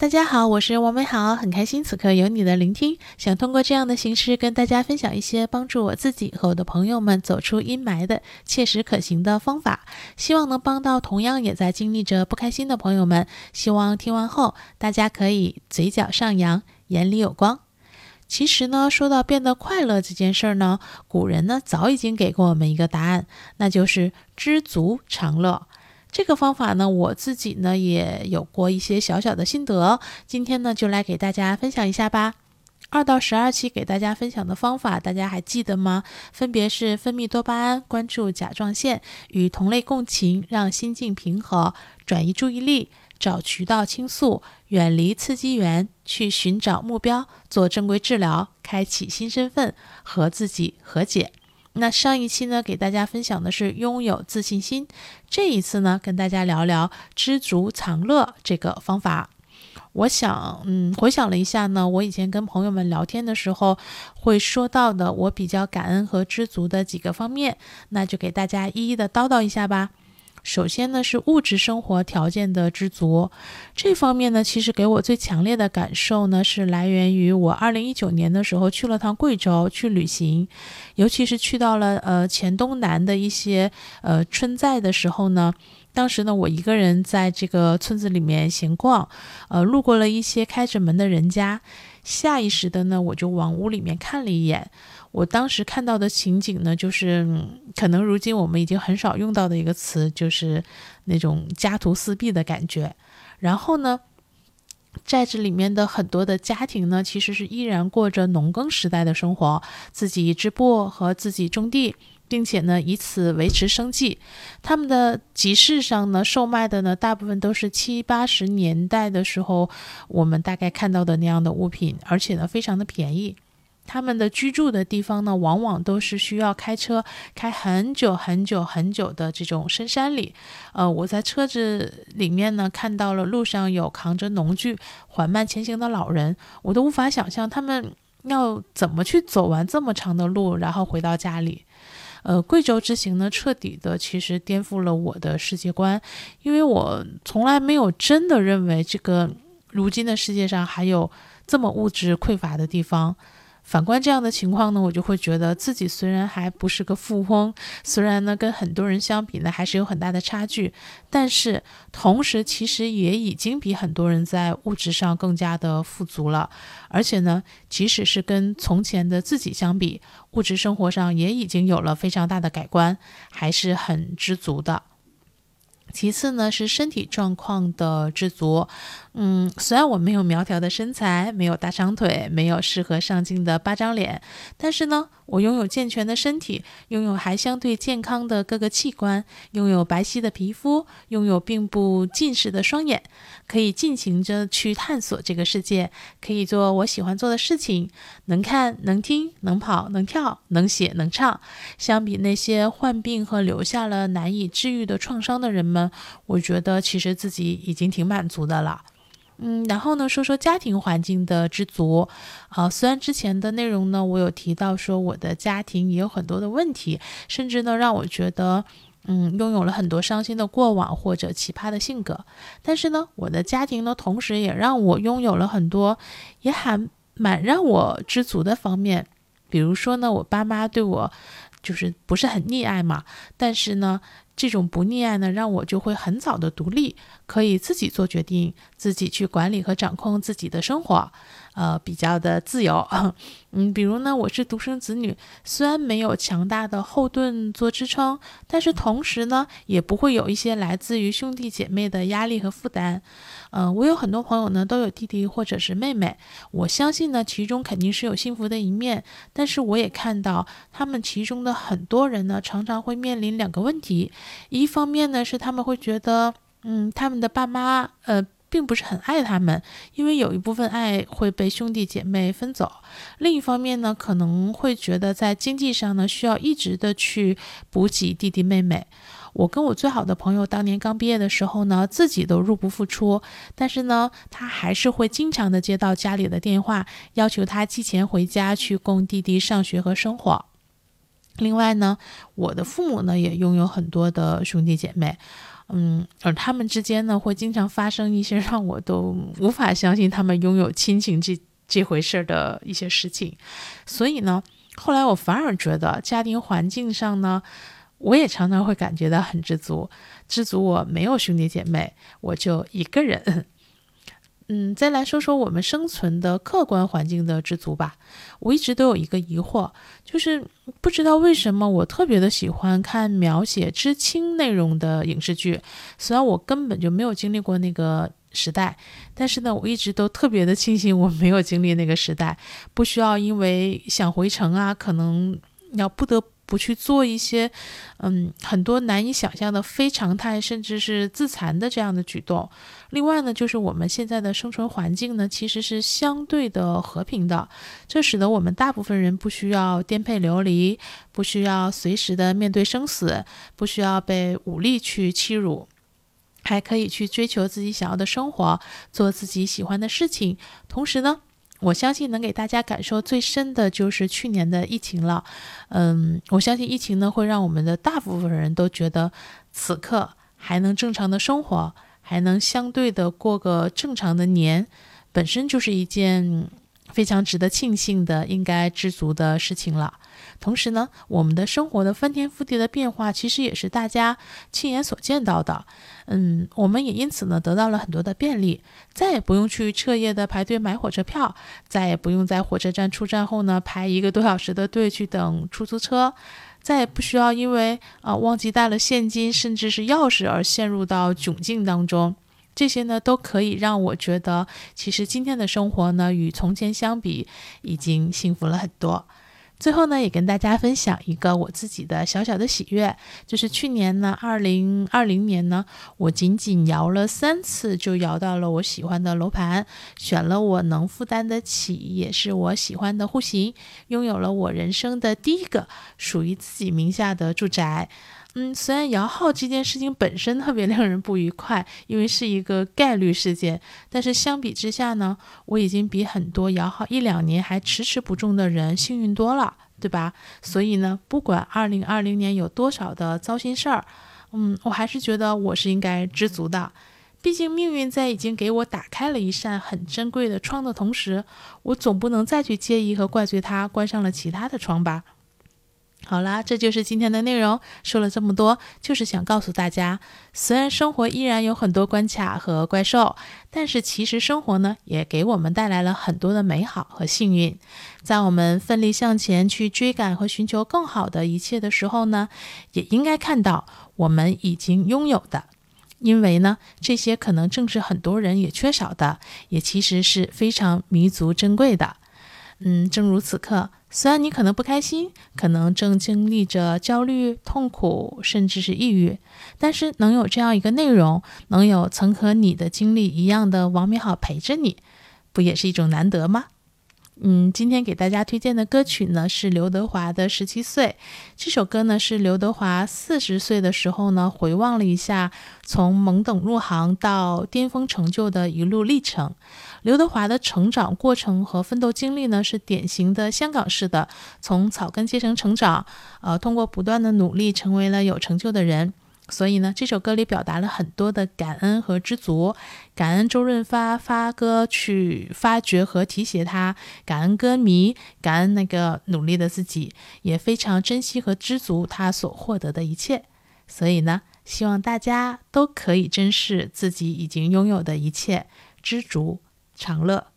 大家好，我是王美好，很开心此刻有你的聆听。想通过这样的形式跟大家分享一些帮助我自己和我的朋友们走出阴霾的切实可行的方法，希望能帮到同样也在经历着不开心的朋友们。希望听完后大家可以嘴角上扬，眼里有光。其实呢，说到变得快乐这件事儿呢，古人呢早已经给过我们一个答案，那就是知足常乐。这个方法呢，我自己呢也有过一些小小的心得，今天呢就来给大家分享一下吧。二到十二期给大家分享的方法，大家还记得吗？分别是分泌多巴胺、关注甲状腺、与同类共情、让心境平和、转移注意力、找渠道倾诉、远离刺激源、去寻找目标、做正规治疗、开启新身份、和自己和解。那上一期呢，给大家分享的是拥有自信心。这一次呢，跟大家聊聊知足常乐这个方法。我想，嗯，回想了一下呢，我以前跟朋友们聊天的时候会说到的，我比较感恩和知足的几个方面，那就给大家一一的叨叨一下吧。首先呢，是物质生活条件的知足。这方面呢，其实给我最强烈的感受呢，是来源于我二零一九年的时候去了趟贵州去旅行，尤其是去到了呃黔东南的一些呃村寨的时候呢，当时呢，我一个人在这个村子里面闲逛，呃，路过了一些开着门的人家，下意识的呢，我就往屋里面看了一眼。我当时看到的情景呢，就是可能如今我们已经很少用到的一个词，就是那种家徒四壁的感觉。然后呢，寨子里面的很多的家庭呢，其实是依然过着农耕时代的生活，自己织布和自己种地，并且呢，以此维持生计。他们的集市上呢，售卖的呢，大部分都是七八十年代的时候我们大概看到的那样的物品，而且呢，非常的便宜。他们的居住的地方呢，往往都是需要开车开很久很久很久的这种深山里。呃，我在车子里面呢，看到了路上有扛着农具缓慢前行的老人，我都无法想象他们要怎么去走完这么长的路，然后回到家里。呃，贵州之行呢，彻底的其实颠覆了我的世界观，因为我从来没有真的认为这个如今的世界上还有这么物质匮乏的地方。反观这样的情况呢，我就会觉得自己虽然还不是个富翁，虽然呢跟很多人相比呢还是有很大的差距，但是同时其实也已经比很多人在物质上更加的富足了。而且呢，即使是跟从前的自己相比，物质生活上也已经有了非常大的改观，还是很知足的。其次呢，是身体状况的知足。嗯，虽然我没有苗条的身材，没有大长腿，没有适合上镜的八张脸，但是呢，我拥有健全的身体，拥有还相对健康的各个器官，拥有白皙的皮肤，拥有并不近视的双眼，可以尽情着去探索这个世界，可以做我喜欢做的事情，能看能听能跑能跳能写能唱。相比那些患病和留下了难以治愈的创伤的人们，我觉得其实自己已经挺满足的了。嗯，然后呢，说说家庭环境的知足。啊，虽然之前的内容呢，我有提到说我的家庭也有很多的问题，甚至呢让我觉得，嗯，拥有了很多伤心的过往或者奇葩的性格。但是呢，我的家庭呢，同时也让我拥有了很多，也还蛮让我知足的方面。比如说呢，我爸妈对我就是不是很溺爱嘛，但是呢。这种不溺爱呢，让我就会很早的独立，可以自己做决定，自己去管理和掌控自己的生活。呃，比较的自由，嗯，比如呢，我是独生子女，虽然没有强大的后盾做支撑，但是同时呢，也不会有一些来自于兄弟姐妹的压力和负担。嗯，我有很多朋友呢，都有弟弟或者是妹妹，我相信呢，其中肯定是有幸福的一面，但是我也看到他们其中的很多人呢，常常会面临两个问题，一方面呢，是他们会觉得，嗯，他们的爸妈，呃。并不是很爱他们，因为有一部分爱会被兄弟姐妹分走。另一方面呢，可能会觉得在经济上呢，需要一直的去补给弟弟妹妹。我跟我最好的朋友当年刚毕业的时候呢，自己都入不敷出，但是呢，他还是会经常的接到家里的电话，要求他寄钱回家去供弟弟上学和生活。另外呢，我的父母呢也拥有很多的兄弟姐妹。嗯，而他们之间呢，会经常发生一些让我都无法相信他们拥有亲情这这回事儿的一些事情。所以呢，后来我反而觉得家庭环境上呢，我也常常会感觉到很知足，知足我没有兄弟姐妹，我就一个人。嗯，再来说说我们生存的客观环境的知足吧。我一直都有一个疑惑，就是不知道为什么我特别的喜欢看描写知青内容的影视剧。虽然我根本就没有经历过那个时代，但是呢，我一直都特别的庆幸我没有经历那个时代，不需要因为想回城啊，可能要不得。不去做一些，嗯，很多难以想象的非常态，甚至是自残的这样的举动。另外呢，就是我们现在的生存环境呢，其实是相对的和平的，这使得我们大部分人不需要颠沛流离，不需要随时的面对生死，不需要被武力去欺辱，还可以去追求自己想要的生活，做自己喜欢的事情。同时呢。我相信能给大家感受最深的就是去年的疫情了，嗯，我相信疫情呢会让我们的大部分人都觉得此刻还能正常的生活，还能相对的过个正常的年，本身就是一件非常值得庆幸的、应该知足的事情了。同时呢，我们的生活的翻天覆地的变化，其实也是大家亲眼所见到的。嗯，我们也因此呢得到了很多的便利，再也不用去彻夜的排队买火车票，再也不用在火车站出站后呢排一个多小时的队去等出租车，再也不需要因为啊忘记带了现金甚至是钥匙而陷入到窘境当中。这些呢都可以让我觉得，其实今天的生活呢与从前相比，已经幸福了很多。最后呢，也跟大家分享一个我自己的小小的喜悦，就是去年呢，二零二零年呢，我仅仅摇了三次就摇到了我喜欢的楼盘，选了我能负担得起，也是我喜欢的户型，拥有了我人生的第一个属于自己名下的住宅。嗯，虽然摇号这件事情本身特别令人不愉快，因为是一个概率事件，但是相比之下呢，我已经比很多摇号一两年还迟迟不中的人幸运多了，对吧？所以呢，不管二零二零年有多少的糟心事儿，嗯，我还是觉得我是应该知足的。毕竟命运在已经给我打开了一扇很珍贵的窗的同时，我总不能再去介意和怪罪它关上了其他的窗吧。好啦，这就是今天的内容。说了这么多，就是想告诉大家，虽然生活依然有很多关卡和怪兽，但是其实生活呢，也给我们带来了很多的美好和幸运。在我们奋力向前去追赶和寻求更好的一切的时候呢，也应该看到我们已经拥有的，因为呢，这些可能正是很多人也缺少的，也其实是非常弥足珍贵的。嗯，正如此刻。虽然你可能不开心，可能正经历着焦虑、痛苦，甚至是抑郁，但是能有这样一个内容，能有曾和你的经历一样的王明好陪着你，不也是一种难得吗？嗯，今天给大家推荐的歌曲呢是刘德华的《十七岁》。这首歌呢是刘德华四十岁的时候呢回望了一下从懵懂入行到巅峰成就的一路历程。刘德华的成长过程和奋斗经历呢是典型的香港式的，从草根阶层成长，呃，通过不断的努力成为了有成就的人。所以呢，这首歌里表达了很多的感恩和知足，感恩周润发发歌去发掘和提携他，感恩歌迷，感恩那个努力的自己，也非常珍惜和知足他所获得的一切。所以呢，希望大家都可以珍视自己已经拥有的一切，知足常乐。